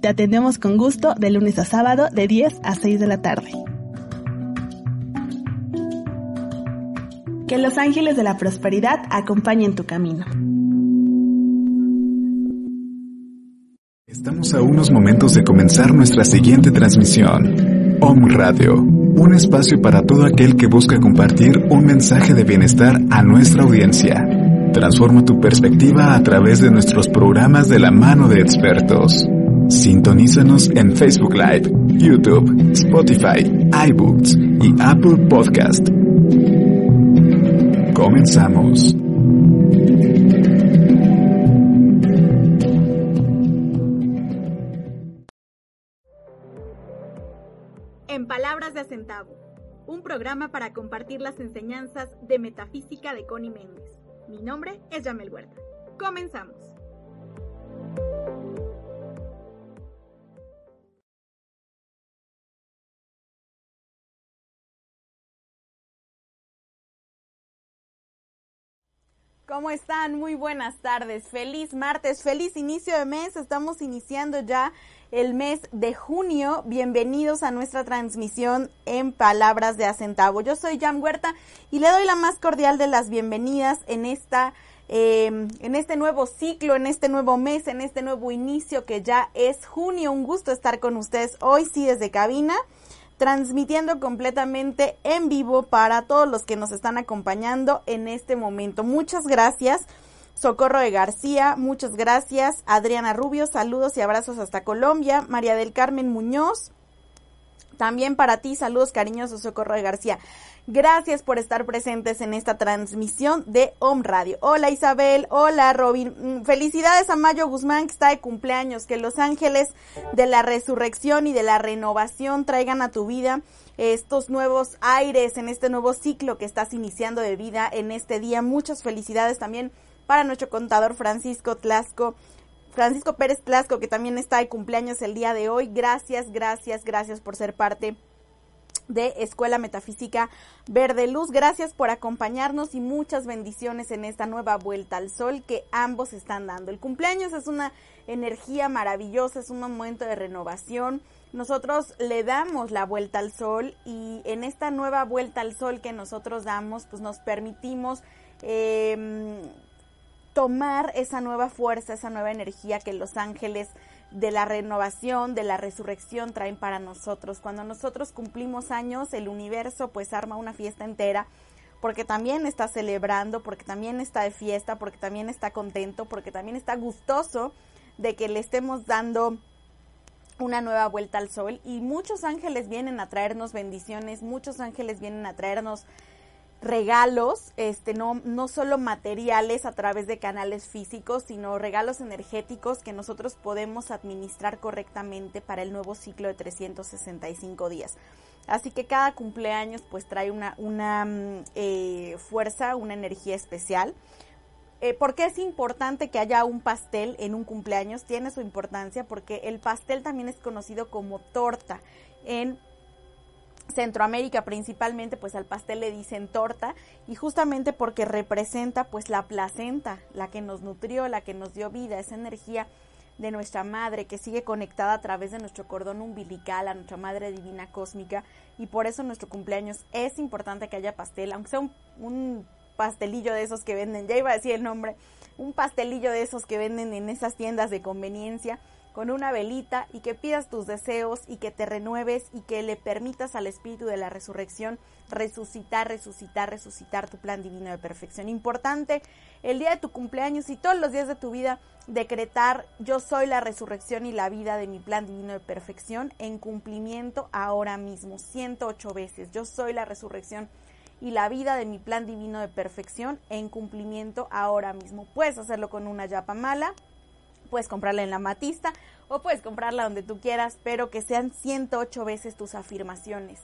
Te atendemos con gusto de lunes a sábado de 10 a 6 de la tarde. Que los ángeles de la prosperidad acompañen tu camino. Estamos a unos momentos de comenzar nuestra siguiente transmisión. Om Radio, un espacio para todo aquel que busca compartir un mensaje de bienestar a nuestra audiencia. Transforma tu perspectiva a través de nuestros programas de la mano de expertos. Sintonízanos en Facebook Live, YouTube, Spotify, iBooks y Apple Podcast. Comenzamos. En Palabras de Acentavo, un programa para compartir las enseñanzas de metafísica de Connie Méndez. Mi nombre es Yamel Huerta. Comenzamos. ¿Cómo están? Muy buenas tardes. Feliz martes, feliz inicio de mes. Estamos iniciando ya el mes de junio. Bienvenidos a nuestra transmisión en Palabras de Acentavo. Yo soy Jan Huerta y le doy la más cordial de las bienvenidas en esta eh, en este nuevo ciclo, en este nuevo mes, en este nuevo inicio que ya es junio. Un gusto estar con ustedes hoy sí desde cabina transmitiendo completamente en vivo para todos los que nos están acompañando en este momento. Muchas gracias. Socorro de García, muchas gracias. Adriana Rubio, saludos y abrazos hasta Colombia. María del Carmen Muñoz, también para ti, saludos cariñosos, Socorro de García. Gracias por estar presentes en esta transmisión de Home Radio. Hola Isabel, hola Robin. Mm, felicidades a Mayo Guzmán que está de cumpleaños. Que los ángeles de la resurrección y de la renovación traigan a tu vida estos nuevos aires en este nuevo ciclo que estás iniciando de vida en este día. Muchas felicidades también para nuestro contador Francisco Tlasco. Francisco Pérez Tlasco, que también está de cumpleaños el día de hoy. Gracias, gracias, gracias por ser parte de Escuela Metafísica Verde Luz. Gracias por acompañarnos y muchas bendiciones en esta nueva vuelta al sol que ambos están dando. El cumpleaños es una energía maravillosa, es un momento de renovación. Nosotros le damos la vuelta al sol y en esta nueva vuelta al sol que nosotros damos, pues nos permitimos eh, tomar esa nueva fuerza, esa nueva energía que los ángeles de la renovación, de la resurrección traen para nosotros. Cuando nosotros cumplimos años, el universo pues arma una fiesta entera porque también está celebrando, porque también está de fiesta, porque también está contento, porque también está gustoso de que le estemos dando una nueva vuelta al sol y muchos ángeles vienen a traernos bendiciones, muchos ángeles vienen a traernos regalos, este, no, no solo materiales a través de canales físicos, sino regalos energéticos que nosotros podemos administrar correctamente para el nuevo ciclo de 365 días. Así que cada cumpleaños pues trae una, una mm, eh, fuerza, una energía especial. Eh, ¿Por qué es importante que haya un pastel en un cumpleaños? Tiene su importancia porque el pastel también es conocido como torta en Centroamérica principalmente, pues al pastel le dicen torta y justamente porque representa pues la placenta, la que nos nutrió, la que nos dio vida, esa energía de nuestra madre que sigue conectada a través de nuestro cordón umbilical a nuestra madre divina cósmica y por eso nuestro cumpleaños es importante que haya pastel, aunque sea un, un pastelillo de esos que venden, ya iba a decir el nombre, un pastelillo de esos que venden en esas tiendas de conveniencia con una velita y que pidas tus deseos y que te renueves y que le permitas al Espíritu de la Resurrección resucitar, resucitar, resucitar tu plan divino de perfección. Importante el día de tu cumpleaños y todos los días de tu vida decretar yo soy la resurrección y la vida de mi plan divino de perfección en cumplimiento ahora mismo, 108 veces. Yo soy la resurrección y la vida de mi plan divino de perfección en cumplimiento ahora mismo. Puedes hacerlo con una yapa mala, Puedes comprarla en la matista o puedes comprarla donde tú quieras, pero que sean 108 veces tus afirmaciones.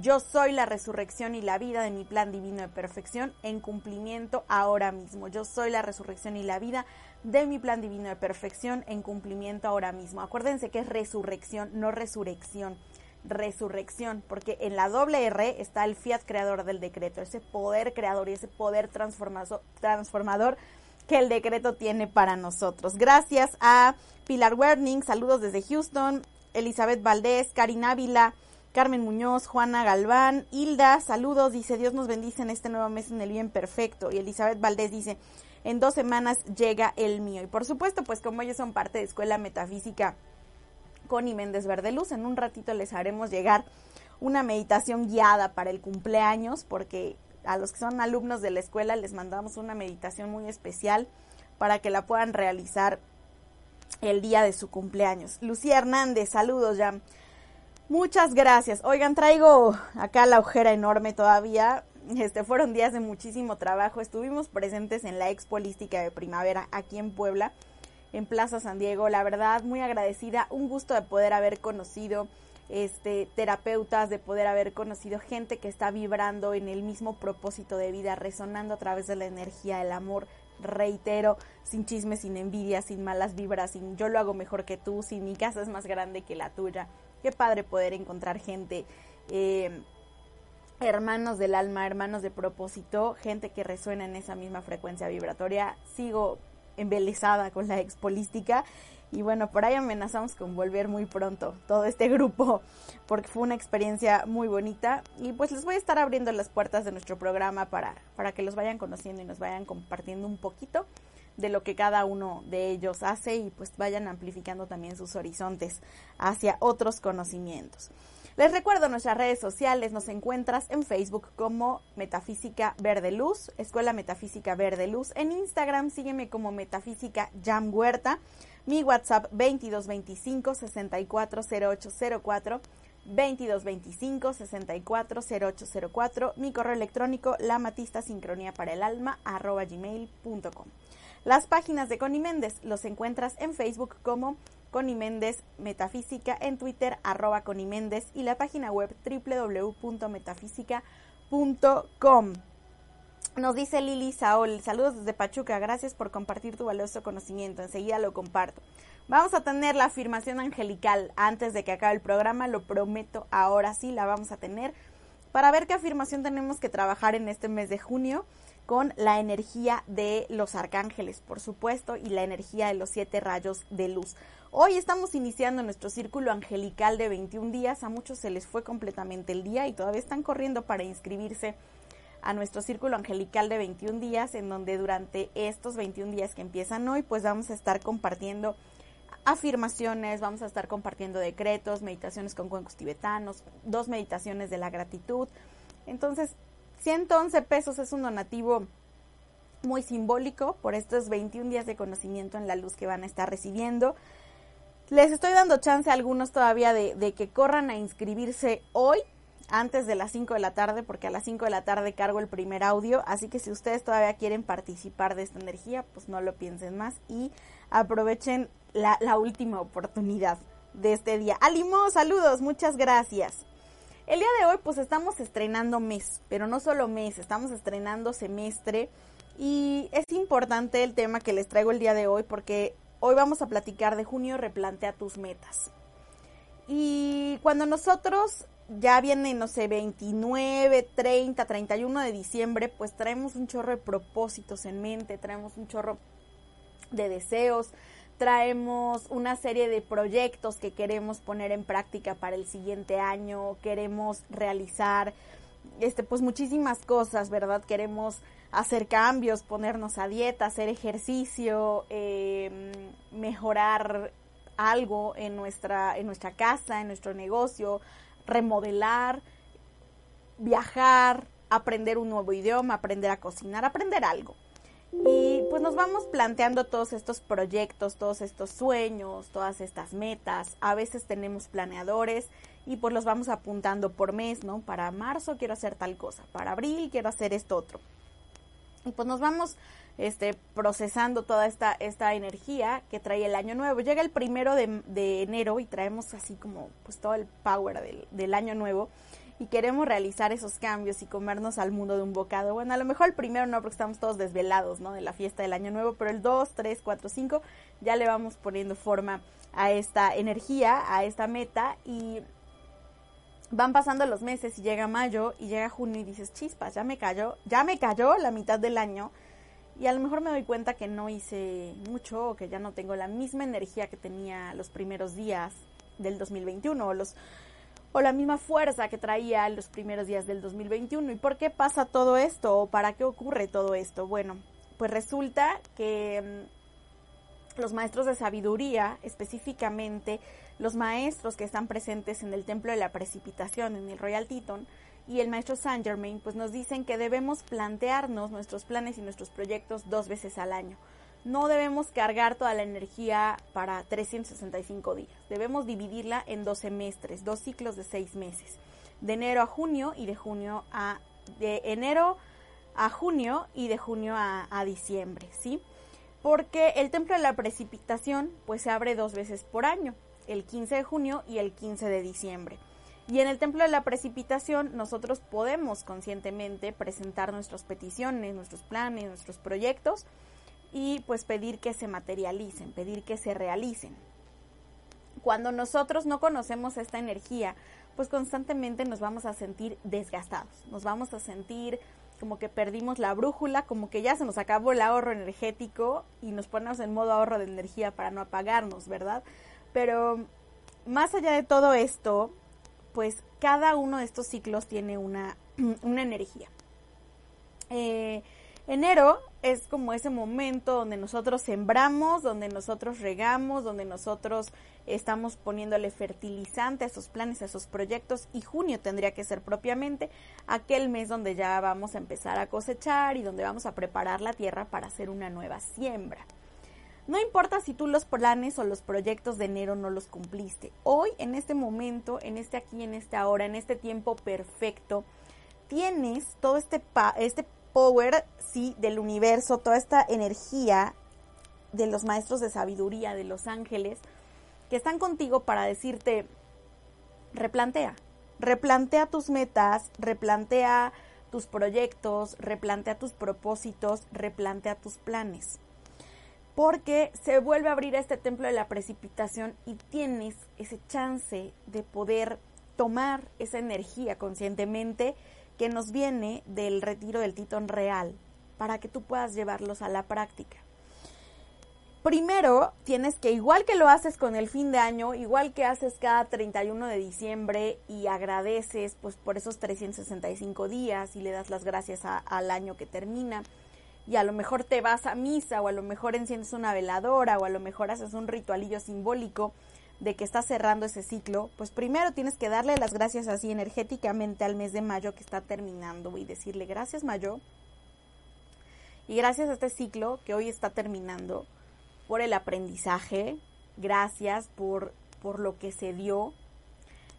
Yo soy la resurrección y la vida de mi plan divino de perfección en cumplimiento ahora mismo. Yo soy la resurrección y la vida de mi plan divino de perfección en cumplimiento ahora mismo. Acuérdense que es resurrección, no resurrección. Resurrección, porque en la doble R está el fiat creador del decreto, ese poder creador y ese poder transformador que el decreto tiene para nosotros. Gracias a Pilar Werning, saludos desde Houston, Elizabeth Valdés, Karina Ávila, Carmen Muñoz, Juana Galván, Hilda, saludos, dice Dios nos bendice en este nuevo mes en el bien perfecto. Y Elizabeth Valdés dice, en dos semanas llega el mío. Y por supuesto, pues como ellos son parte de Escuela Metafísica Connie Méndez Verdeluz, en un ratito les haremos llegar una meditación guiada para el cumpleaños, porque a los que son alumnos de la escuela les mandamos una meditación muy especial para que la puedan realizar el día de su cumpleaños. Lucía Hernández, saludos ya. Muchas gracias. Oigan, traigo acá la ojera enorme todavía. Este fueron días de muchísimo trabajo. Estuvimos presentes en la Expo Holística de Primavera aquí en Puebla, en Plaza San Diego. La verdad, muy agradecida, un gusto de poder haber conocido este, terapeutas, de poder haber conocido gente que está vibrando en el mismo propósito de vida, resonando a través de la energía del amor, reitero, sin chismes, sin envidia, sin malas vibras, sin yo lo hago mejor que tú, sin mi casa es más grande que la tuya. Qué padre poder encontrar gente, eh, hermanos del alma, hermanos de propósito, gente que resuena en esa misma frecuencia vibratoria. Sigo embelesada con la expolística y bueno, por ahí amenazamos con volver muy pronto todo este grupo, porque fue una experiencia muy bonita. Y pues les voy a estar abriendo las puertas de nuestro programa para, para que los vayan conociendo y nos vayan compartiendo un poquito de lo que cada uno de ellos hace y pues vayan amplificando también sus horizontes hacia otros conocimientos. Les recuerdo nuestras redes sociales, nos encuentras en Facebook como Metafísica Verde Luz, Escuela Metafísica Verde Luz, en Instagram sígueme como Metafísica Jam Huerta. Mi WhatsApp 2225 640804 2225 640804 mi correo electrónico la matista sincronía para el alma arroba gmail.com. Las páginas de Connie Méndez los encuentras en Facebook como Connie Méndez Metafísica, en Twitter arroba Connie Méndez y la página web www.metafísica.com. Nos dice Lili Saol, saludos desde Pachuca, gracias por compartir tu valioso conocimiento, enseguida lo comparto. Vamos a tener la afirmación angelical antes de que acabe el programa, lo prometo, ahora sí la vamos a tener para ver qué afirmación tenemos que trabajar en este mes de junio con la energía de los arcángeles, por supuesto, y la energía de los siete rayos de luz. Hoy estamos iniciando nuestro círculo angelical de 21 días, a muchos se les fue completamente el día y todavía están corriendo para inscribirse a nuestro círculo angelical de 21 días, en donde durante estos 21 días que empiezan hoy, pues vamos a estar compartiendo afirmaciones, vamos a estar compartiendo decretos, meditaciones con cuencos tibetanos, dos meditaciones de la gratitud. Entonces, 111 pesos es un donativo muy simbólico por estos 21 días de conocimiento en la luz que van a estar recibiendo. Les estoy dando chance a algunos todavía de, que corran a inscribirse hoy antes de las 5 de la tarde, porque a las 5 de la tarde cargo el primer audio, así que si ustedes todavía quieren participar de esta energía, pues no lo piensen más y aprovechen la, la última oportunidad de este día. Alimo, saludos, muchas gracias. El día de hoy pues estamos estrenando mes, pero no solo mes, estamos estrenando semestre y es importante el tema que les traigo el día de hoy porque hoy vamos a platicar de junio, replantea tus metas. Y cuando nosotros ya viene, no sé, 29, 30, 31 de diciembre, pues traemos un chorro de propósitos en mente, traemos un chorro de deseos, traemos una serie de proyectos que queremos poner en práctica para el siguiente año, queremos realizar este pues muchísimas cosas, ¿verdad? Queremos hacer cambios, ponernos a dieta, hacer ejercicio, eh, mejorar algo en nuestra, en nuestra casa, en nuestro negocio, remodelar, viajar, aprender un nuevo idioma, aprender a cocinar, aprender algo. Y pues nos vamos planteando todos estos proyectos, todos estos sueños, todas estas metas. A veces tenemos planeadores y pues los vamos apuntando por mes, ¿no? Para marzo quiero hacer tal cosa, para abril quiero hacer esto otro. Y pues nos vamos este, procesando toda esta, esta energía que trae el año nuevo. Llega el primero de, enero y traemos así como pues todo el power del, del, año nuevo y queremos realizar esos cambios y comernos al mundo de un bocado. Bueno, a lo mejor el primero no porque estamos todos desvelados, ¿no? De la fiesta del año nuevo, pero el 2, 3, 4, 5 ya le vamos poniendo forma a esta energía, a esta meta y van pasando los meses y llega mayo y llega junio y dices, chispas, ya me cayó, ya me cayó la mitad del año y a lo mejor me doy cuenta que no hice mucho o que ya no tengo la misma energía que tenía los primeros días del 2021 o los o la misma fuerza que traía los primeros días del 2021. ¿Y por qué pasa todo esto o para qué ocurre todo esto? Bueno, pues resulta que mm, los maestros de sabiduría, específicamente los maestros que están presentes en el Templo de la Precipitación, en el Royal Teton, y el maestro Saint Germain, pues nos dicen que debemos plantearnos nuestros planes y nuestros proyectos dos veces al año. No debemos cargar toda la energía para 365 días. Debemos dividirla en dos semestres, dos ciclos de seis meses, de enero a junio y de junio a de enero a junio y de junio a, a diciembre, ¿sí? Porque el templo de la precipitación pues se abre dos veces por año, el 15 de junio y el 15 de diciembre. Y en el templo de la precipitación nosotros podemos conscientemente presentar nuestras peticiones, nuestros planes, nuestros proyectos y pues pedir que se materialicen, pedir que se realicen. Cuando nosotros no conocemos esta energía, pues constantemente nos vamos a sentir desgastados, nos vamos a sentir como que perdimos la brújula, como que ya se nos acabó el ahorro energético y nos ponemos en modo ahorro de energía para no apagarnos, ¿verdad? Pero más allá de todo esto, pues cada uno de estos ciclos tiene una, energía. Eh, enero es como ese momento donde nosotros sembramos, donde nosotros regamos, donde nosotros estamos poniéndole fertilizante a esos planes, a esos proyectos y junio tendría que ser propiamente aquel mes donde ya vamos a empezar a cosechar y donde vamos a preparar la tierra para hacer una nueva siembra. No importa si tú los planes o los proyectos de enero no los cumpliste. Hoy, en este momento, en este aquí, en esta hora, en este tiempo perfecto, tienes todo este, este power, sí, del universo, toda esta energía de los maestros de sabiduría, de los ángeles, que están contigo para decirte, replantea, replantea tus metas, replantea tus proyectos, replantea tus propósitos, replantea tus planes porque se vuelve a abrir este templo de la precipitación y tienes ese chance de poder tomar esa energía conscientemente que nos viene del retiro del titón real para que tú puedas llevarlos a la práctica. Primero, tienes que, igual que lo haces con el fin de año, igual que haces cada 31 de diciembre y agradeces pues por esos 365 días y le das las gracias al año que termina, y a lo mejor te vas a misa o a lo mejor enciendes una veladora o a lo mejor haces un ritualillo simbólico de que estás cerrando ese ciclo, pues primero tienes que darle las gracias así energéticamente al mes de mayo que está terminando y decirle gracias mayo y gracias a este ciclo que hoy está terminando por el aprendizaje, gracias por, por lo que se dio,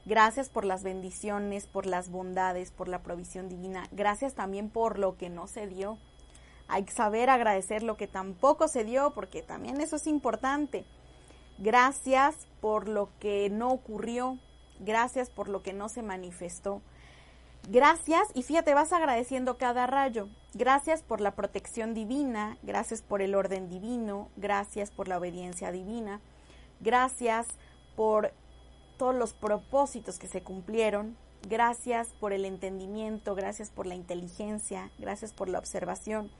gracias por las bendiciones, por las bondades, por la provisión divina, gracias también por lo que no se dio hay que saber agradecer lo que tampoco se dio, porque también eso es importante. Gracias por lo que no ocurrió, gracias por lo que no se manifestó. Gracias, y fíjate, vas agradeciendo cada rayo. Gracias por la protección divina, gracias por el orden divino, gracias por la obediencia divina, gracias por todos los propósitos que se cumplieron, gracias por el entendimiento, gracias por la inteligencia, gracias por la observación,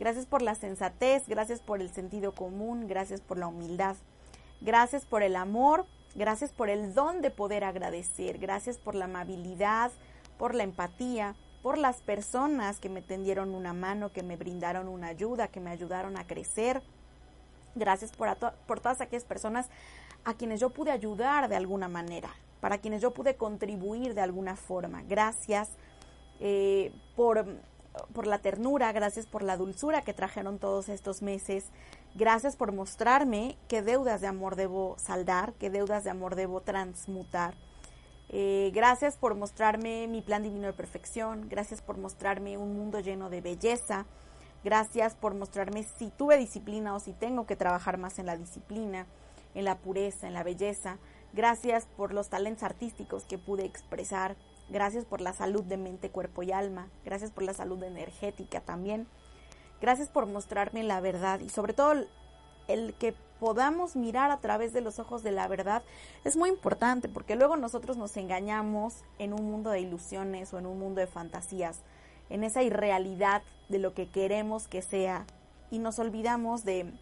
Gracias por la sensatez, gracias por el sentido común, gracias por la humildad. Gracias por el amor, gracias por el don de poder agradecer, gracias por la amabilidad, por la empatía, por las personas que me tendieron una mano, que me brindaron una ayuda, que me ayudaron a crecer. Gracias por, todas aquellas personas a quienes yo pude ayudar de alguna manera, para quienes yo pude contribuir de alguna forma. Gracias eh, por por la ternura, gracias por la dulzura que trajeron todos estos meses. Gracias por mostrarme qué deudas de amor debo saldar, qué deudas de amor debo transmutar. Eh, gracias por mostrarme mi plan divino de perfección. Gracias por mostrarme un mundo lleno de belleza. Gracias por mostrarme si tuve disciplina o si tengo que trabajar más en la disciplina, en la pureza, en la belleza. Gracias por los talentos artísticos que pude expresar. Gracias por la salud de mente, cuerpo y alma. Gracias por la salud energética también. Gracias por mostrarme la verdad y sobre todo el que podamos mirar a través de los ojos de la verdad es muy importante porque luego nosotros nos engañamos en un mundo de ilusiones o en un mundo de fantasías, en esa irrealidad de lo que queremos que sea y nos olvidamos de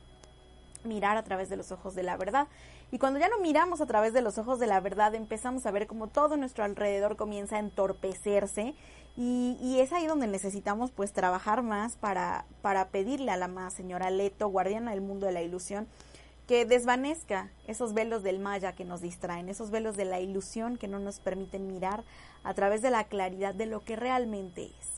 mirar a través de los ojos de la verdad. Y cuando ya no miramos a través de los ojos de la verdad, empezamos a ver como todo nuestro alrededor comienza a entorpecerse y, es ahí donde necesitamos pues trabajar más para, para pedirle a la más señora Leto, guardiana del mundo de la ilusión, que desvanezca esos velos del maya que nos distraen, esos velos de la ilusión que no nos permiten mirar a través de la claridad de lo que realmente es.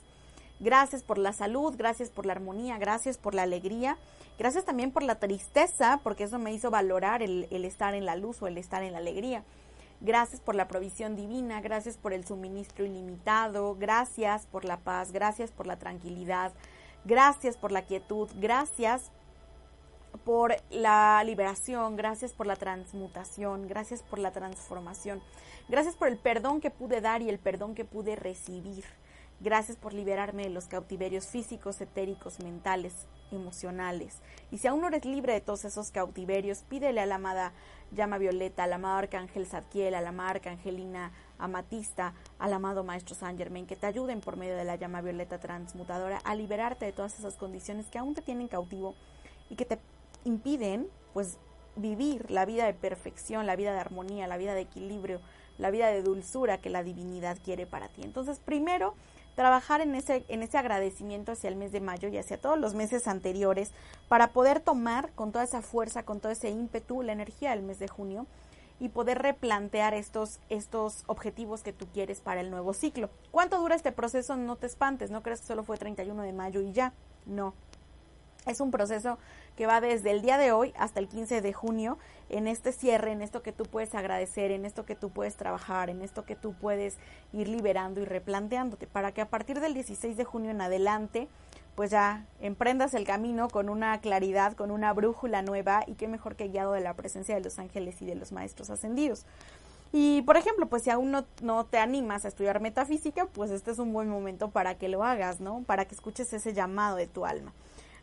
Gracias por la salud, gracias por la armonía, gracias por la alegría, gracias también por la tristeza, porque eso me hizo valorar el, estar en la luz o el estar en la alegría. Gracias por la provisión divina, gracias por el suministro ilimitado, gracias por la paz, gracias por la tranquilidad, gracias por la quietud, gracias por la liberación, gracias por la transmutación, gracias por la transformación, gracias por el perdón que pude dar y el perdón que pude recibir. Gracias por liberarme de los cautiverios físicos, etéricos, mentales, emocionales. Y si aún no eres libre de todos esos cautiverios, pídele a la amada llama violeta, al amado arcángel Zadkiel, a la amada arcangelina amatista, al amado maestro Saint Germain, que te ayuden por medio de la llama violeta transmutadora a liberarte de todas esas condiciones que aún te tienen cautivo y que te impiden, pues, vivir la vida de perfección, la vida de armonía, la vida de equilibrio, la vida de dulzura que la divinidad quiere para ti. Entonces, primero, trabajar en ese, en ese agradecimiento hacia el mes de mayo y hacia todos los meses anteriores para poder tomar con toda esa fuerza, con todo ese ímpetu, la energía del mes de junio y poder replantear estos, estos objetivos que tú quieres para el nuevo ciclo. ¿Cuánto dura este proceso? No te espantes, no crees que solo fue 31 de mayo y ya. No. Es un proceso que va desde el día de hoy hasta el 15 de junio en este cierre, en esto que tú puedes agradecer, en esto que tú puedes trabajar, en esto que tú puedes ir liberando y replanteándote, para que a partir del 16 de junio en adelante, pues ya emprendas el camino con una claridad, con una brújula nueva y qué mejor que guiado de la presencia de los ángeles y de los maestros ascendidos. Y por ejemplo, pues si aún no, no, te animas a estudiar metafísica, pues este es un buen momento para que lo hagas, ¿no? Para que escuches ese llamado de tu alma.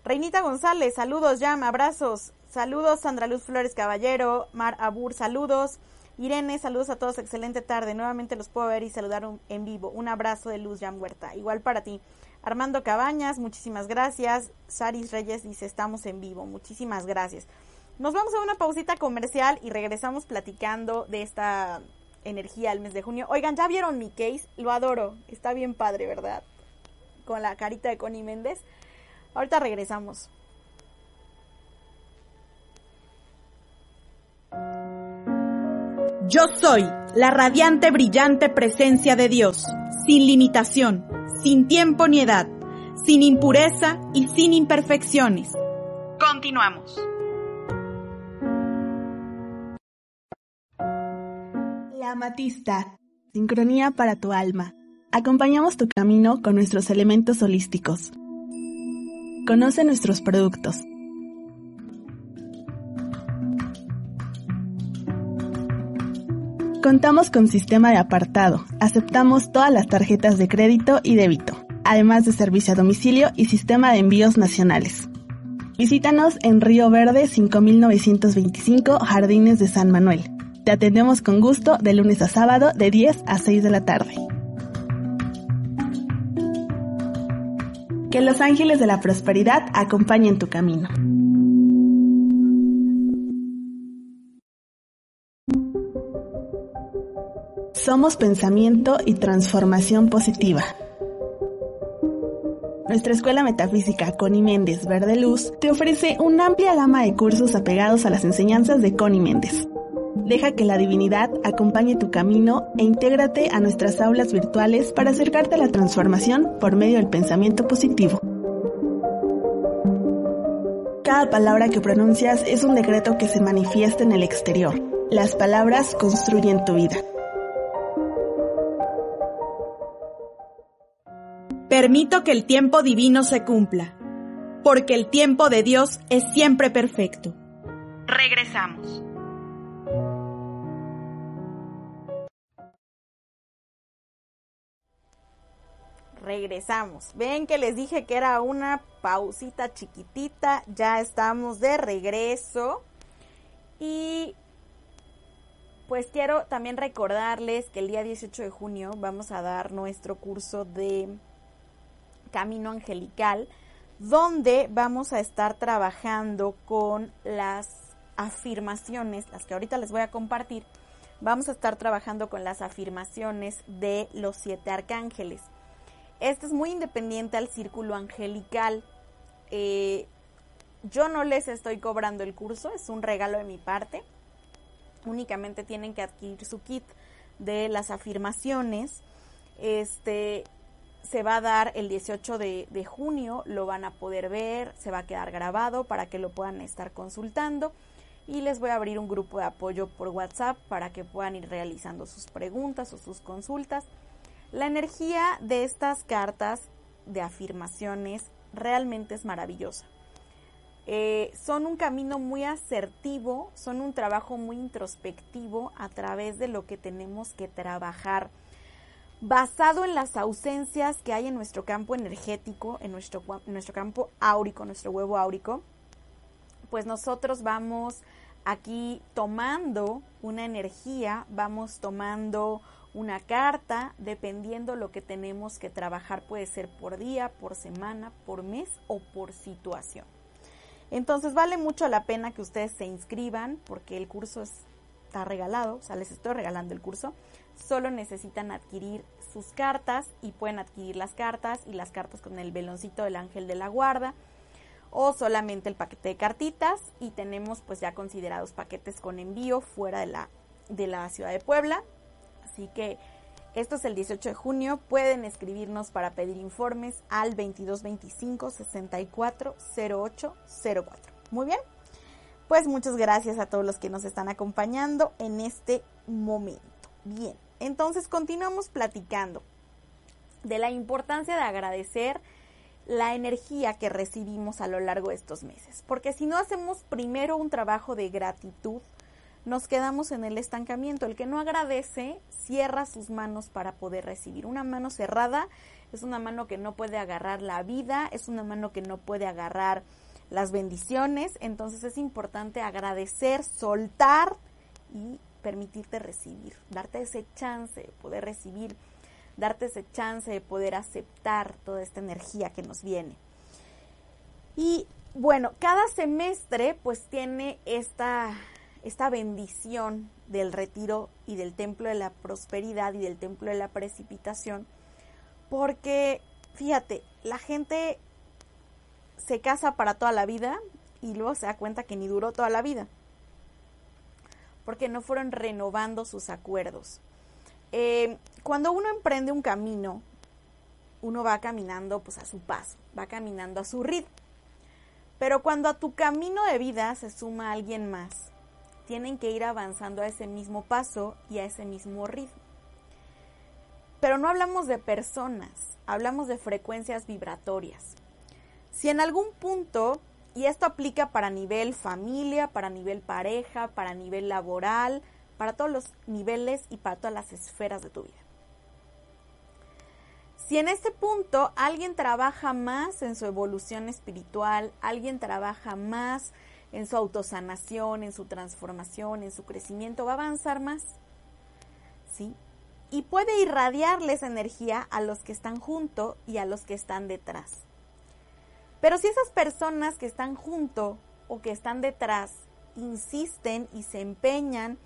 Reinita González, saludos, llama, abrazos. Saludos, Sandra Luz Flores Caballero, Mar Abur, saludos. Irene, saludos a todos, excelente tarde. Nuevamente los puedo ver y saludar en vivo. Un abrazo de Luz Jan Huerta. Igual para ti. Armando Cabañas, muchísimas gracias. Saris Reyes dice, estamos en vivo. Muchísimas gracias. Nos vamos a una pausita comercial y regresamos platicando de esta energía al mes de junio. Oigan, ¿ya vieron mi case? Lo adoro. Está bien padre, ¿verdad? Con la carita de Connie Méndez. Ahorita regresamos. Yo soy la radiante, brillante presencia de Dios, sin limitación, sin tiempo ni edad, sin impureza y sin imperfecciones. Continuamos. La amatista, sincronía para tu alma. Acompañamos tu camino con nuestros elementos holísticos Conoce nuestros productos. Contamos con sistema de apartado. Aceptamos todas las tarjetas de crédito y débito, además de servicio a domicilio y sistema de envíos nacionales. Visítanos en Río Verde 5925 Jardines de San Manuel. Te atendemos con gusto de lunes a sábado de 10 a 6 de la tarde. Que los ángeles de la prosperidad acompañen tu camino. Somos pensamiento y transformación positiva. Nuestra escuela metafísica Connie Méndez Verde Luz te ofrece una amplia gama de cursos apegados a las enseñanzas de Connie Méndez Deja que la divinidad acompañe tu camino e intégrate a nuestras aulas virtuales para acercarte a la transformación por medio del pensamiento positivo. Cada palabra que pronuncias es un decreto que se manifiesta en el exterior. Las palabras construyen tu vida. Permito que el tiempo divino se cumpla. porque el tiempo de Dios es siempre perfecto. Regresamos. Regresamos. Ven que les dije que era una pausita chiquitita, ya estamos de regreso. Y pues quiero también recordarles que el día 18 de junio vamos a dar nuestro curso de Camino Angelical, donde vamos a estar trabajando con las afirmaciones, las que ahorita les voy a compartir. Vamos a estar trabajando con las afirmaciones de los siete arcángeles. Este es muy independiente al círculo angelical. Eh, yo no les estoy cobrando el curso, es un regalo de mi parte. Únicamente tienen que adquirir su kit de las afirmaciones. Este se va a dar el 18 de, de, junio, lo van a poder ver, se va a quedar grabado para que lo puedan estar consultando y les voy a abrir un grupo de apoyo por WhatsApp para que puedan ir realizando sus preguntas o sus consultas. La energía de estas cartas de afirmaciones realmente es maravillosa. Eh, son un camino muy asertivo, son un trabajo muy introspectivo a través de lo que tenemos que trabajar, basado en las ausencias que hay en nuestro campo energético, en nuestro, nuestro campo áurico, nuestro huevo áurico, pues nosotros vamos aquí tomando una energía, vamos tomando una carta, dependiendo lo que tenemos que trabajar, puede ser por día, por semana, por mes o por situación. Entonces vale mucho la pena que ustedes se inscriban porque el curso está regalado, o sea, les estoy regalando el curso. Solo necesitan adquirir sus cartas y pueden adquirir las cartas y las cartas con el veloncito del ángel de la guarda o solamente el paquete de cartitas y tenemos pues ya considerados paquetes con envío fuera de la, de la ciudad de Puebla Así que esto es el 18 de junio. Pueden escribirnos para pedir informes al 2225 64 Muy bien. Pues muchas gracias a todos los que nos están acompañando en este momento. Bien, entonces continuamos platicando de la importancia de agradecer la energía que recibimos a lo largo de estos meses. Porque si no hacemos primero un trabajo de gratitud, nos quedamos en el estancamiento. El que no agradece cierra sus manos para poder recibir. Una mano cerrada es una mano que no puede agarrar la vida, es una mano que no puede agarrar las bendiciones. Entonces es importante agradecer, soltar y permitirte recibir, darte ese chance de poder recibir, darte ese chance de poder aceptar toda esta energía que nos viene. Y bueno, cada semestre pues tiene esta esta bendición del retiro y del templo de la prosperidad y del templo de la precipitación, porque fíjate, la gente se casa para toda la vida y luego se da cuenta que ni duró toda la vida, porque no fueron renovando sus acuerdos. Eh, cuando uno emprende un camino, uno va caminando pues a su paso, va caminando a su ritmo. Pero cuando a tu camino de vida se suma alguien más, tienen que ir avanzando a ese mismo paso y a ese mismo ritmo. Pero no hablamos de personas, hablamos de frecuencias vibratorias. Si en algún punto, y esto aplica para nivel familia, para nivel pareja, para nivel laboral, para todos los niveles y para todas las esferas de tu vida. Si en este punto alguien trabaja más en su evolución espiritual, alguien trabaja más en su autosanación, en su transformación, en su crecimiento, va a avanzar más. ¿Sí? Y puede irradiarles energía a los que están junto y a los que están detrás. Pero si esas personas que están junto o que están detrás insisten y se empeñan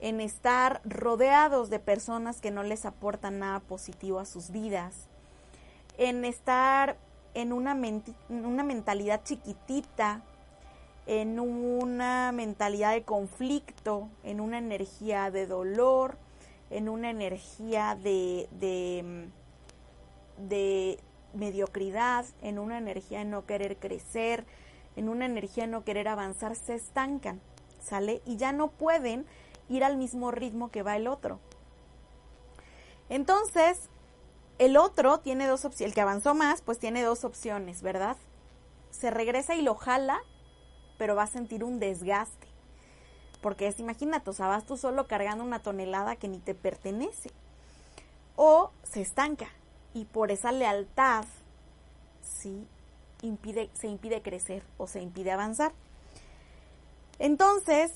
en estar rodeados de personas que no les aportan nada positivo a sus vidas, en estar en una, una mentalidad chiquitita en una mentalidad de conflicto, en una energía de dolor, en una energía de, de, mediocridad, en una energía de no querer crecer, en una energía de no querer avanzar, se estancan, ¿sale? Y ya no pueden ir al mismo ritmo que va el otro. Entonces, el otro tiene dos opciones, el que avanzó más, pues tiene dos opciones, ¿verdad? se regresa y lo jala, pero va a sentir un desgaste. Porque es, imagínate, o sea, vas tú solo cargando una tonelada que ni te pertenece. O se estanca y por esa lealtad, sí, impide, se impide crecer o se impide avanzar. Entonces,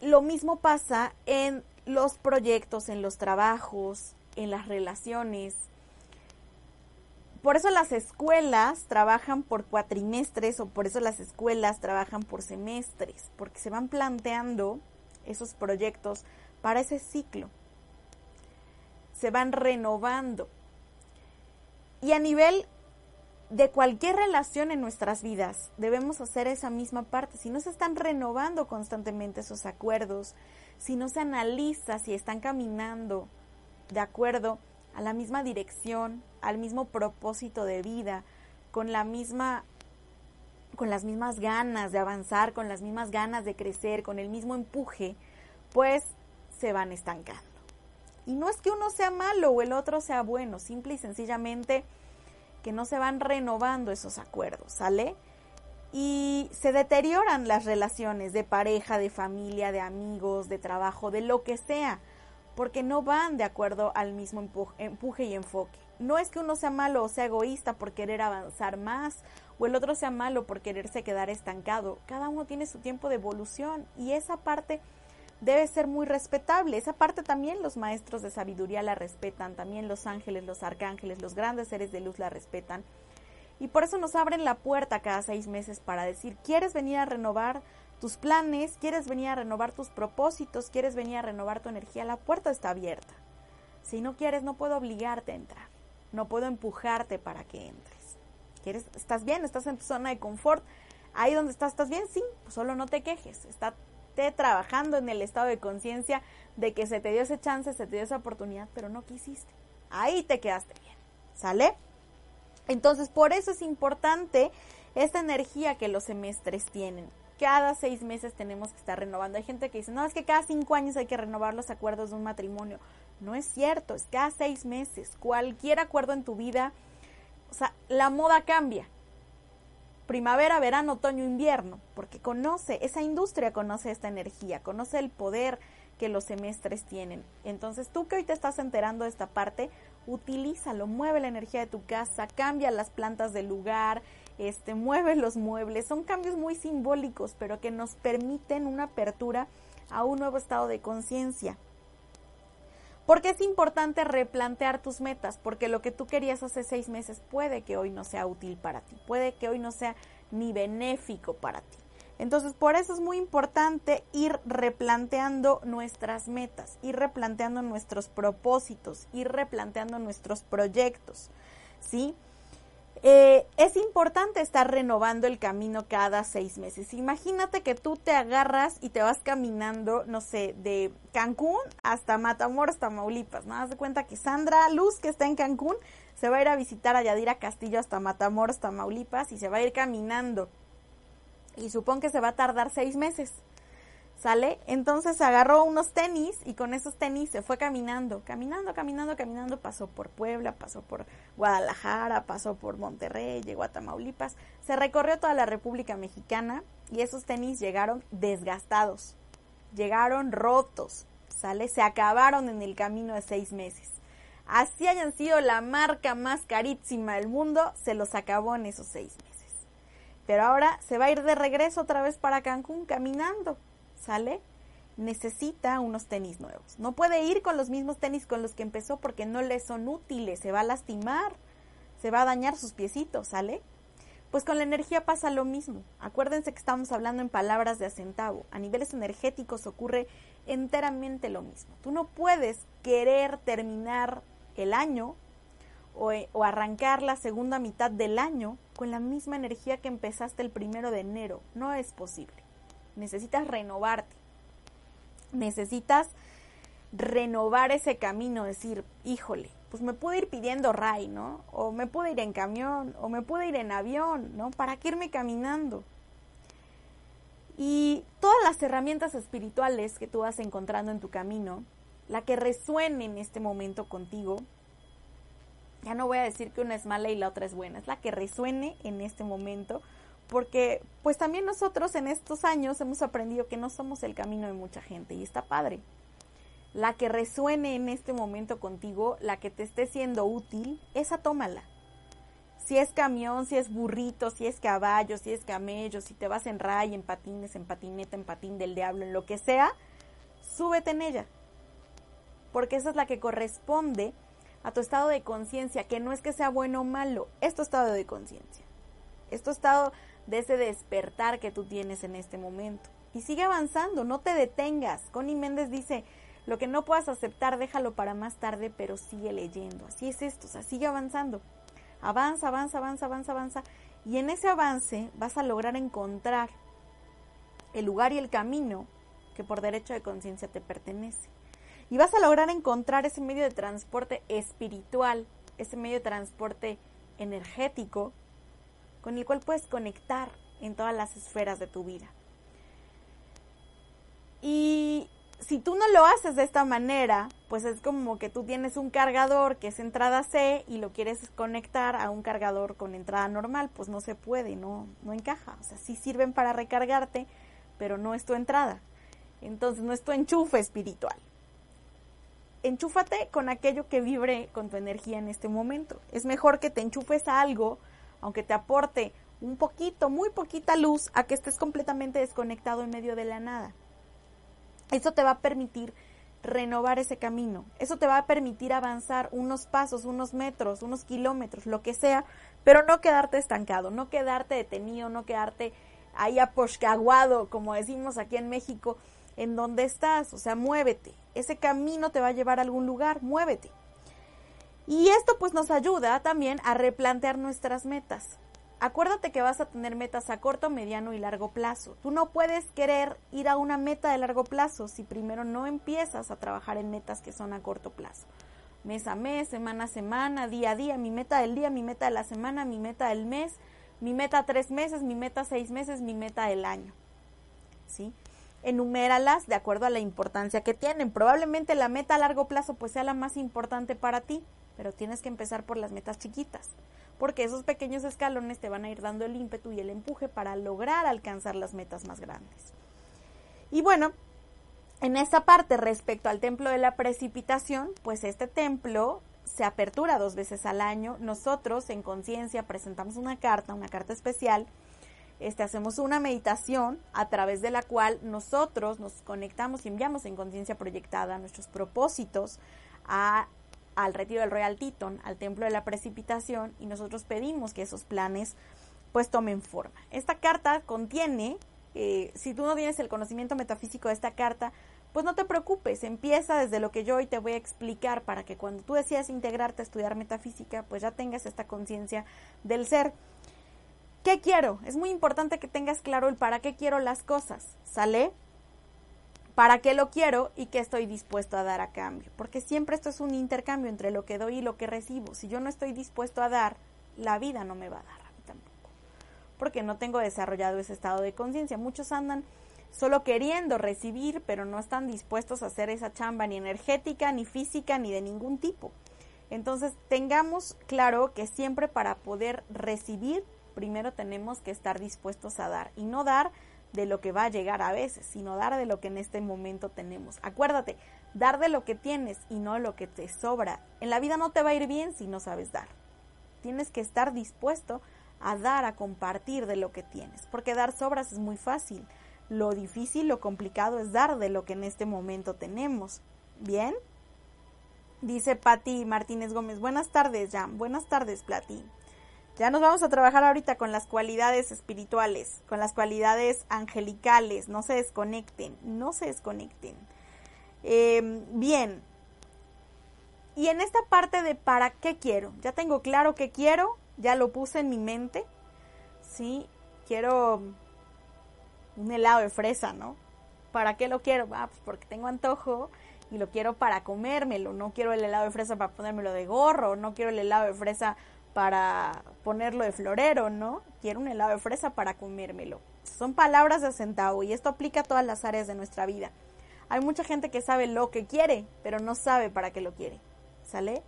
lo mismo pasa en los proyectos, en los trabajos, en las relaciones. Por eso las escuelas trabajan por cuatrimestres o por eso las escuelas trabajan por semestres, porque se van planteando esos proyectos para ese ciclo. Se van renovando. Y a nivel de cualquier relación en nuestras vidas, debemos hacer esa misma parte. Si no se están renovando constantemente esos acuerdos, si no se analiza si están caminando de acuerdo a la misma dirección, al mismo propósito de vida, con la misma con las mismas ganas de avanzar, con las mismas ganas de crecer, con el mismo empuje, pues se van estancando. Y no es que uno sea malo o el otro sea bueno, simple y sencillamente que no se van renovando esos acuerdos, ¿sale? y se deterioran las relaciones de pareja, de familia, de amigos, de trabajo, de lo que sea, porque no van de acuerdo al mismo empuje, y enfoque. No es que uno sea malo o sea egoísta por querer avanzar más, o el otro sea malo por quererse quedar estancado. Cada uno tiene su tiempo de evolución y esa parte debe ser muy respetable. Esa parte también los maestros de sabiduría la respetan, también los ángeles, los arcángeles, los grandes seres de luz la respetan y por eso nos abren la puerta cada seis meses para decir, ¿quieres venir a renovar tus planes? ¿Quieres venir a renovar tus propósitos? ¿Quieres venir a renovar tu energía? La puerta está abierta. Si no quieres, no puedo obligarte a entrar. No puedo empujarte para que entres. ¿Quieres? ¿Estás bien? ¿Estás en tu zona de confort? Ahí donde estás, ¿estás bien? Sí, pues solo no te quejes. Estate trabajando en el estado de conciencia de que se te dio ese chance, se te dio esa oportunidad, pero no quisiste. Ahí te quedaste bien. ¿Sale? Entonces, por eso es importante esta energía que los semestres tienen. Cada seis meses tenemos que estar renovando. Hay gente que dice, no, es que cada cinco años hay que renovar los acuerdos de un matrimonio. No es cierto, es cada seis meses. Cualquier acuerdo en tu vida, o sea, la moda cambia. Primavera, verano, otoño, invierno, porque conoce, esa industria conoce esta energía, conoce el poder que los semestres tienen. Entonces, tú que hoy te estás enterando de esta parte, utilízalo, mueve la energía de tu casa, cambia las plantas del lugar, este, mueve los muebles. Son cambios muy simbólicos, pero que nos permiten una apertura a un nuevo estado de conciencia. Porque es importante replantear tus metas, porque lo que tú querías hace seis meses puede que hoy no sea útil para ti, puede que hoy no sea ni benéfico para ti. Entonces, por eso es muy importante ir replanteando nuestras metas, ir replanteando nuestros propósitos, ir replanteando nuestros proyectos, ¿sí? Eh, es importante estar renovando el camino cada seis meses. Imagínate que tú te agarras y te vas caminando, no sé, de Cancún hasta Matamoros, Tamaulipas, ¿no? Haz de cuenta que Sandra Luz, que está en Cancún, se va a ir a visitar a Yadira Castillo hasta Matamoros, Tamaulipas y se va a ir caminando y supón que se va a tardar seis meses. ¿Sale? Entonces agarró unos tenis y con esos tenis se fue caminando, caminando, caminando, caminando, pasó por Puebla, pasó por Guadalajara, pasó por Monterrey, llegó a Tamaulipas, se recorrió toda la República Mexicana y esos tenis llegaron desgastados, llegaron rotos, ¿sale? Se acabaron en el camino de seis meses. Así hayan sido la marca más carísima del mundo, se los acabó en esos seis meses pero ahora se va a ir de regreso otra vez para Cancún caminando, ¿sale? Necesita unos tenis nuevos. No puede ir con los mismos tenis con los que empezó porque no le son útiles, se va a lastimar, se va a dañar sus piecitos, ¿sale? Pues con la energía pasa lo mismo. Acuérdense que estamos hablando en palabras de acentavo. A niveles energéticos ocurre enteramente lo mismo. Tú no puedes querer terminar el año o, o arrancar la segunda mitad del año con la misma energía que empezaste el primero de enero. No es posible. Necesitas renovarte. Necesitas renovar ese camino, decir, híjole, pues me puedo ir pidiendo ray, ¿no? O me puedo ir en camión, o me puedo ir en avión, ¿no? ¿Para qué irme caminando? Y todas las herramientas espirituales que tú vas encontrando en tu camino, la que resuene en este momento contigo, ya no voy a decir que una es mala y la otra es buena, es la que resuene en este momento, porque pues también nosotros en estos años hemos aprendido que no somos el camino de mucha gente y está padre. La que resuene en este momento contigo, la que te esté siendo útil, esa tómala. Si es camión, si es burrito, si es caballo, si es camello, si te vas en ray, en patines, en patineta, en patín del diablo, en lo que sea, súbete en ella. Porque esa es la que corresponde a tu estado de conciencia, que no es que sea bueno o malo, es tu estado de conciencia. Es tu estado de ese despertar que tú tienes en este momento. Y sigue avanzando, no te detengas. Connie Méndez dice, lo que no puedas aceptar, déjalo para más tarde, pero sigue leyendo. Así es esto, o sea, sigue avanzando. Avanza, avanza, avanza, avanza, avanza. Y en ese avance vas a lograr encontrar el lugar y el camino que por derecho de conciencia te pertenece. Y vas a lograr encontrar ese medio de transporte espiritual, ese medio de transporte energético, con el cual puedes conectar en todas las esferas de tu vida. Y si tú no lo haces de esta manera, pues es como que tú tienes un cargador que es entrada C y lo quieres conectar a un cargador con entrada normal, pues no se puede, no, no encaja. O sea, sí sirven para recargarte, pero no es tu entrada. Entonces no es tu enchufe espiritual. Enchúfate con aquello que vibre con tu energía en este momento. Es mejor que te enchufes a algo, aunque te aporte un poquito, muy poquita luz, a que estés completamente desconectado en medio de la nada. Eso te va a permitir renovar ese camino. Eso te va a permitir avanzar unos pasos, unos metros, unos kilómetros, lo que sea, pero no quedarte estancado, no quedarte detenido, no quedarte ahí aposcaguado, como decimos aquí en México, en donde estás. O sea, muévete. Ese camino te va a llevar a algún lugar, muévete. Y esto pues nos ayuda también a replantear nuestras metas. Acuérdate que vas a tener metas a corto, mediano y largo plazo. Tú no puedes querer ir a una meta de largo plazo si primero no empiezas a trabajar en metas que son a corto plazo. Mes a mes, semana a semana, día a día, mi meta del día, mi meta de la semana, mi meta del mes, mi meta tres meses, mi meta seis meses, mi meta del año. ¿Sí? Enuméralas de acuerdo a la importancia que tienen. Probablemente la meta a largo plazo pues sea la más importante para ti, pero tienes que empezar por las metas chiquitas porque esos pequeños escalones te van a ir dando el ímpetu y el empuje para lograr alcanzar las metas más grandes. Y bueno, en esa parte respecto al templo de la precipitación, pues este templo se apertura dos veces al año. Nosotros en conciencia presentamos una carta, una carta especial. Este, hacemos una meditación a través de la cual nosotros nos conectamos y enviamos en conciencia proyectada nuestros propósitos a al retiro del Royal Teton, al templo de la precipitación, y nosotros pedimos que esos planes pues tomen forma. Esta carta contiene, eh, si tú no tienes el conocimiento metafísico de esta carta, pues no te preocupes, empieza desde lo que yo hoy te voy a explicar para que cuando tú decidas integrarte a estudiar metafísica, pues ya tengas esta conciencia del ser. ¿Qué quiero? Es muy importante que tengas claro el para qué quiero las cosas, ¿sale? Para qué lo quiero y qué estoy dispuesto a dar a cambio. Porque siempre esto es un intercambio entre lo que doy y lo que recibo. Si yo no estoy dispuesto a dar, la vida no me va a dar a mí tampoco. Porque no tengo desarrollado ese estado de conciencia. Muchos andan solo queriendo recibir, pero no están dispuestos a hacer esa chamba ni energética, ni física, ni de ningún tipo. Entonces tengamos claro que siempre para poder recibir, primero tenemos que estar dispuestos a dar. Y no dar de lo que va a llegar a veces, sino dar de lo que en este momento tenemos. Acuérdate, dar de lo que tienes y no lo que te sobra. En la vida no te va a ir bien si no sabes dar. Tienes que estar dispuesto a dar, a compartir de lo que tienes, porque dar sobras es muy fácil. Lo difícil, lo complicado es dar de lo que en este momento tenemos. ¿Bien? Dice Patti Martínez Gómez. Buenas tardes, Jan. Buenas tardes, Plati. Ya nos vamos a trabajar ahorita con las cualidades espirituales, con las cualidades angelicales. No se desconecten, no se desconecten. Em, bien. Y en esta parte de para qué quiero, ya tengo claro qué quiero, ya lo puse en mi mente. Sí, quiero un helado de fresa, ¿no? ¿Para qué lo quiero? Ah, pues porque tengo antojo y lo quiero para comérmelo. No quiero el helado de fresa para ponérmelo de gorro, no quiero el helado de fresa para ponerlo de florero, ¿no? Quiero un helado de fresa para comérmelo. Son palabras de centavo y esto aplica a todas las áreas de nuestra vida. Hay mucha gente que sabe lo que quiere, pero no sabe para qué lo quiere. ¿Sale?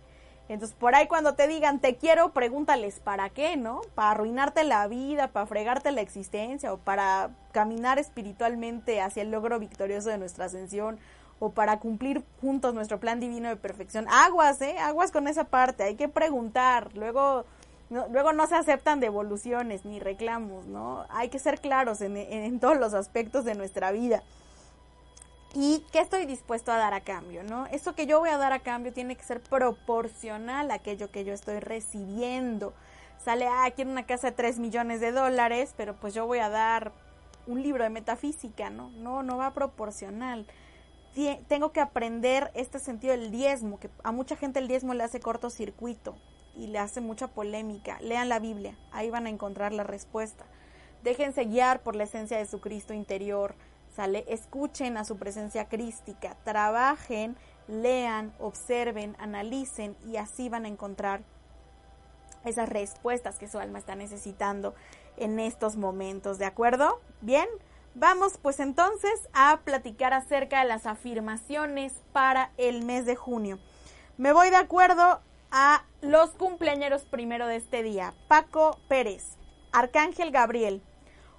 Entonces, por ahí cuando te digan te quiero, pregúntales para qué, ¿no? Para arruinarte la vida, para fregarte la existencia o para caminar espiritualmente hacia el logro victorioso de nuestra ascensión o para cumplir juntos nuestro plan divino de perfección. Aguas, ¿eh? Aguas con esa parte, hay que preguntar. Luego no, luego no se aceptan devoluciones ni reclamos, ¿no? Hay que ser claros en, todos los aspectos de nuestra vida y qué estoy dispuesto a dar a cambio, ¿no? Eso que yo voy a dar a cambio tiene que ser proporcional a aquello que yo estoy recibiendo. Sale, ah, quiero una casa de 3 millones de dólares, pero pues yo voy a dar un libro de metafísica, ¿no? No, no va proporcional. Tengo que aprender este sentido del diezmo, que a mucha gente el diezmo le hace cortocircuito y le hace mucha polémica. Lean la Biblia, ahí van a encontrar la respuesta. Déjense guiar por la esencia de su Cristo interior ¿sale? Escuchen a su presencia crística, trabajen, lean, observen, analicen y así van a encontrar esas respuestas que su alma está necesitando en estos momentos, ¿de acuerdo? Bien, vamos pues entonces a platicar acerca de las afirmaciones para el mes de junio. Me voy de acuerdo a los cumpleaños primero de este día. Paco Pérez, Arcángel Gabriel,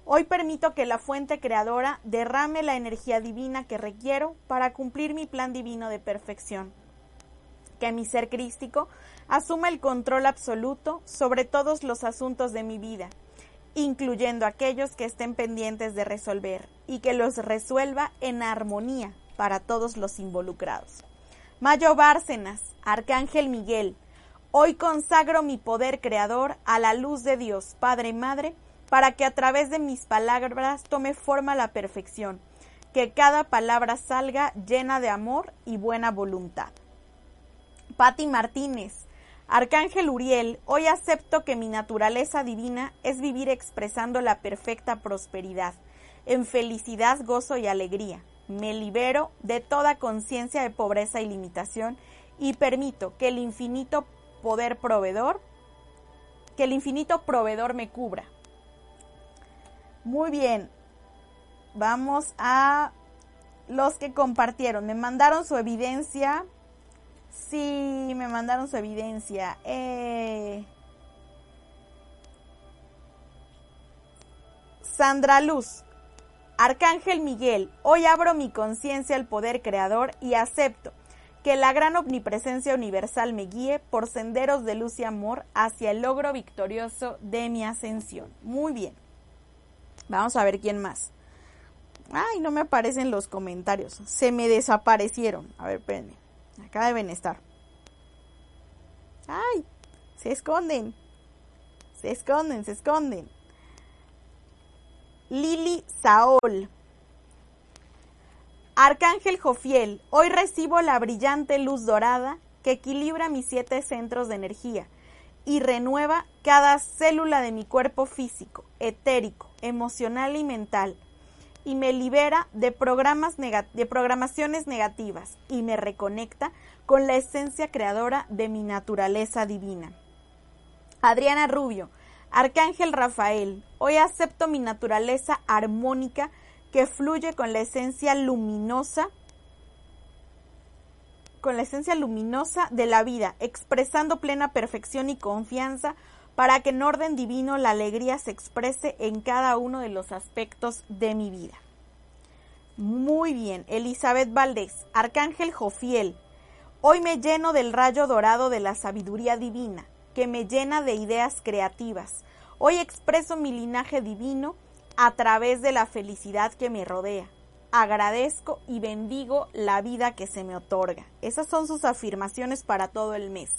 Hoy permito que la fuente creadora derrame la energía divina que requiero para cumplir mi plan divino de perfección. Que mi ser crístico asuma el control absoluto sobre todos los asuntos de mi vida, incluyendo aquellos que estén pendientes de resolver, y que los resuelva en armonía para todos los involucrados. Mayo Bárcenas, Arcángel Miguel, hoy consagro mi poder creador a la luz de Dios, Padre y Madre, para que a través de mis palabras tome forma la perfección, que cada palabra salga llena de amor y buena voluntad. Patti Martínez, Arcángel Uriel, hoy acepto que mi naturaleza divina es vivir expresando la perfecta prosperidad, en felicidad, gozo y alegría. Me libero de toda conciencia de pobreza y limitación y permito que el infinito poder proveedor, que el infinito proveedor me cubra, muy bien. Vamos a los que compartieron. Me mandaron su evidencia. Sí, me mandaron su evidencia. Eh... Sandra Luz. Arcángel Miguel, hoy abro mi conciencia al poder creador y acepto que la gran omnipresencia universal me guíe por senderos de luz y amor hacia el logro victorioso de mi ascensión. Muy bien. Vamos a ver quién más. Ay, no me aparecen los comentarios. Se me desaparecieron. A ver, espérenme. Acá deben estar. Ay, se esconden. Se esconden, se esconden. Lili Saol. Arcángel Jofiel, hoy recibo la brillante luz dorada que equilibra mis siete centros de energía y renueva cada célula de mi cuerpo físico, etérico, emocional y mental, y me libera de, programas de programaciones negativas y me reconecta con la esencia creadora de mi naturaleza divina. Adriana Rubio, Arcángel Rafael, hoy acepto mi naturaleza armónica que fluye con la esencia luminosa con la esencia luminosa de la vida, expresando plena perfección y confianza para que en orden divino la alegría se exprese en cada uno de los aspectos de mi vida. Muy bien, Elizabeth Valdés, Arcángel Jofiel, hoy me lleno del rayo dorado de la sabiduría divina, que me llena de ideas creativas. Hoy expreso mi linaje divino a través de la felicidad que me rodea agradezco y bendigo la vida que se me otorga. Esas son sus afirmaciones para todo el mes.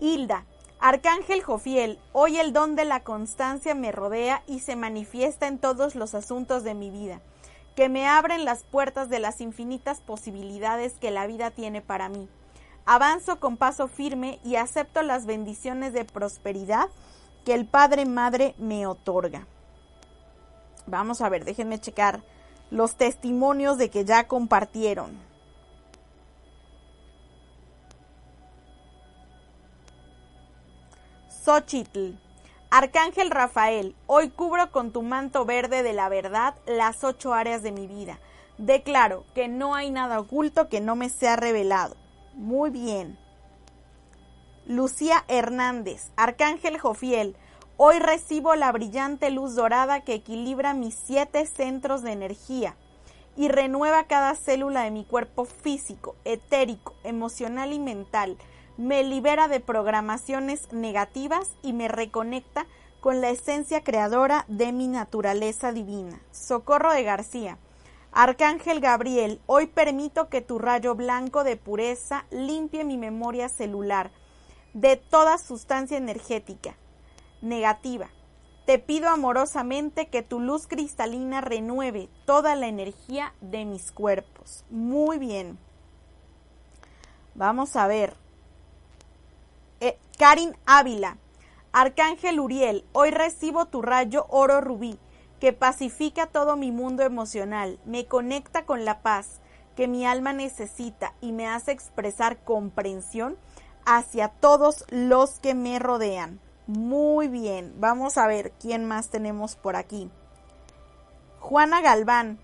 Hilda, Arcángel Jofiel, hoy el don de la constancia me rodea y se manifiesta en todos los asuntos de mi vida, que me abren las puertas de las infinitas posibilidades que la vida tiene para mí. Avanzo con paso firme y acepto las bendiciones de prosperidad que el Padre Madre me otorga. Vamos a ver, déjenme checar los testimonios de que ya compartieron. Xochitl. Arcángel Rafael, hoy cubro con tu manto verde de la verdad las ocho áreas de mi vida. Declaro que no hay nada oculto que no me sea revelado. Muy bien. Lucía Hernández, Arcángel Jofiel, hoy recibo la brillante luz dorada que equilibra mis siete centros de energía y renueva cada célula de mi cuerpo físico, etérico, emocional y mental. Me libera de programaciones negativas y me reconecta con la esencia creadora de mi naturaleza divina. Socorro de García. Arcángel Gabriel, hoy permito que tu rayo blanco de pureza limpie mi memoria celular de toda sustancia energética negativa. Te pido amorosamente que tu luz cristalina renueve toda la energía de mis cuerpos. Muy bien. Vamos a ver. Eh, Karin Ávila. Arcángel Uriel, hoy recibo tu rayo oro rubí que pacifica todo mi mundo emocional, me conecta con la paz que mi alma necesita y me hace expresar comprensión hacia todos los que me rodean. Muy bien, vamos a ver quién más tenemos por aquí. Juana Galván,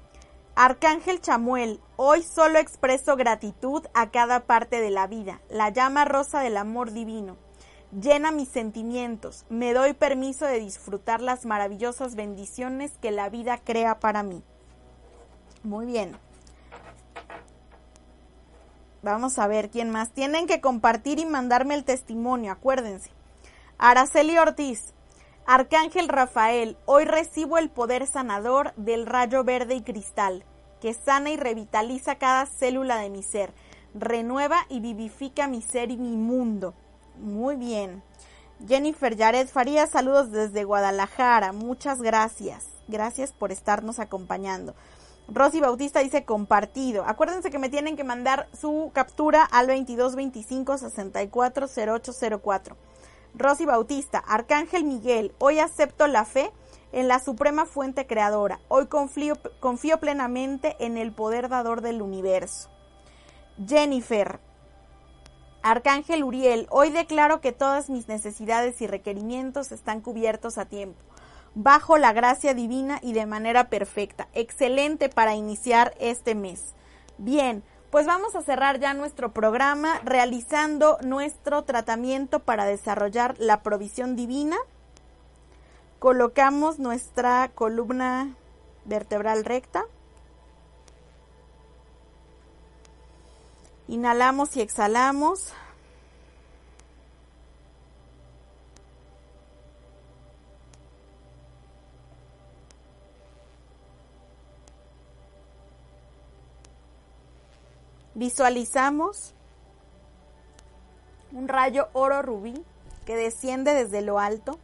Arcángel Chamuel, hoy solo expreso gratitud a cada parte de la vida, la llama rosa del amor divino. Llena mis sentimientos, me doy permiso de disfrutar las maravillosas bendiciones que la vida crea para mí. Muy bien. Vamos a ver quién más. Tienen que compartir y mandarme el testimonio, acuérdense. Araceli Ortiz, Arcángel Rafael, hoy recibo el poder sanador del rayo verde y cristal, que sana y revitaliza cada célula de mi ser, renueva y vivifica mi ser y mi mundo. Muy bien. Jennifer Yared Farías, saludos desde Guadalajara. Muchas gracias. Gracias por estarnos acompañando. Rosy Bautista dice compartido. Acuérdense que me tienen que mandar su captura al 2225 640804. Rosy Bautista, Arcángel Miguel, hoy acepto la fe en la suprema fuente creadora. Hoy confío, plenamente en el poder dador del universo. Jennifer, Arcángel Uriel, hoy declaro que todas mis necesidades y requerimientos están cubiertos a tiempo bajo la gracia divina y de manera perfecta. Excelente para iniciar este mes. Bien, pues vamos a cerrar ya nuestro programa realizando nuestro tratamiento para desarrollar la provisión divina. Colocamos nuestra columna vertebral recta. Inhalamos y exhalamos. Visualizamos un rayo oro rubí que desciende desde lo alto.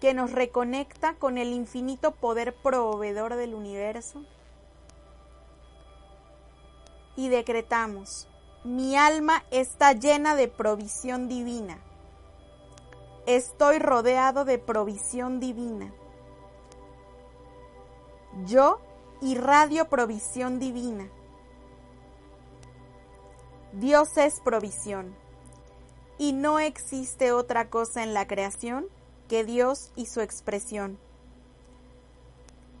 que nos reconecta con el infinito poder proveedor del universo. Y decretamos, mi alma está llena de provisión divina. Estoy rodeado de provisión divina. Yo irradio provisión divina. Dios es provisión y no existe otra cosa en la creación que Dios y su expresión.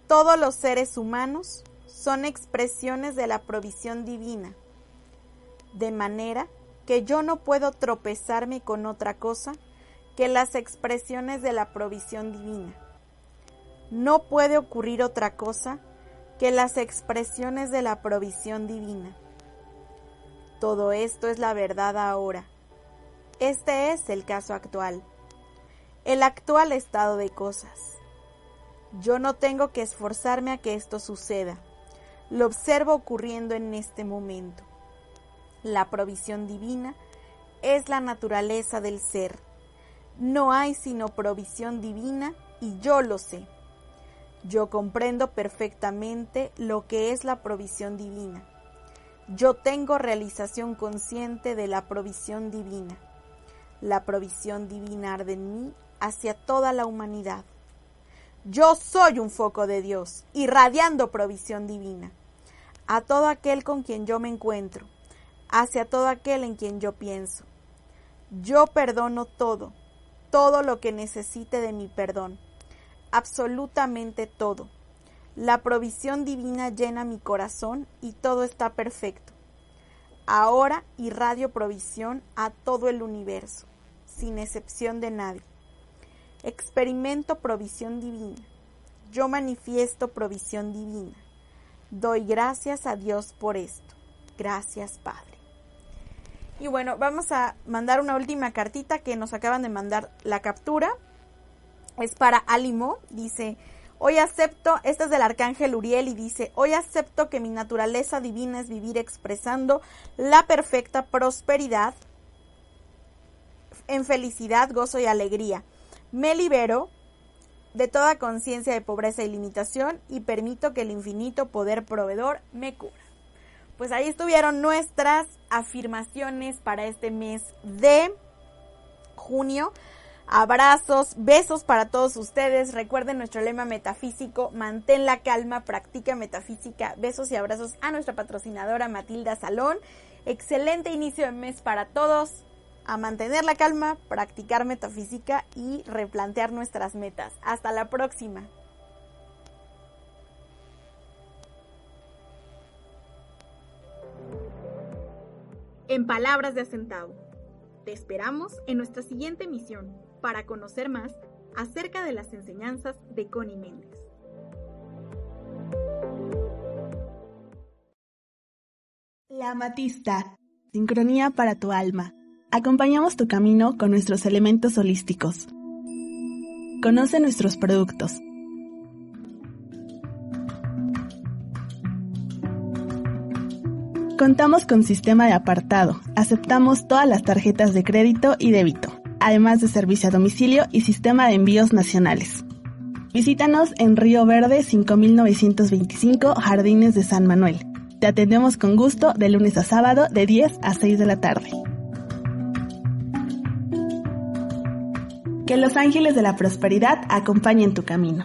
Todos los seres humanos son expresiones de la provisión divina, de manera que yo no puedo tropezarme con otra cosa que las expresiones de la provisión divina no puede ocurrir otra cosa que las expresiones de la provisión divina. Todo esto es la verdad ahora. Este es el caso actual, el actual estado de cosas. Yo no tengo que esforzarme a que esto suceda. Lo observo ocurriendo en este momento. La provisión divina es la naturaleza del ser. No hay sino provisión divina y yo lo sé. Yo comprendo perfectamente lo que es la provisión divina. Yo tengo realización consciente de la provisión divina. La provisión divina arde en mí hacia toda la humanidad. Yo soy un foco de Dios, irradiando provisión divina. A todo aquel con quien yo me encuentro, hacia todo aquel en quien yo pienso. Yo perdono todo, todo lo que necesite de mi perdón absolutamente todo. La provisión divina llena mi corazón y todo está perfecto. Ahora irradio provisión a todo el universo, sin excepción de nadie. Experimento provisión divina. Yo manifiesto provisión divina. Doy gracias a Dios por esto. Gracias, Padre. Y bueno, vamos a mandar una última cartita que nos acaban de mandar la captura. Es para Alimo. Dice, hoy acepto, esta es del arcángel Uriel y dice, hoy acepto que mi naturaleza divina es vivir expresando la perfecta prosperidad en felicidad, gozo y alegría. Me libero de toda conciencia de pobreza y limitación y permito que el infinito poder proveedor me cubra pues ahí estuvieron nuestras afirmaciones para este mes de junio. Abrazos, besos para todos ustedes. Recuerden nuestro lema metafísico, mantén la calma, practica metafísica. Besos y abrazos a nuestra patrocinadora Matilda Salón. Excelente inicio de mes para todos. A mantener la calma, practicar metafísica y replantear nuestras metas. Hasta la próxima. en palabras de Acentavo. Te esperamos en nuestra siguiente emisión para conocer más acerca de las enseñanzas de Connie Méndez. La amatista, sincronía para tu alma. Acompañamos tu camino con nuestros elementos holísticos. Conoce nuestros productos Contamos con sistema de apartado. Aceptamos todas las tarjetas de crédito y débito, además de servicio a domicilio y sistema de envíos nacionales. Visítanos en Río Verde 5925 Jardines de San Manuel. Te atendemos con gusto de lunes a sábado de 10 a 6 de la tarde. Que los ángeles de la prosperidad acompañen tu camino.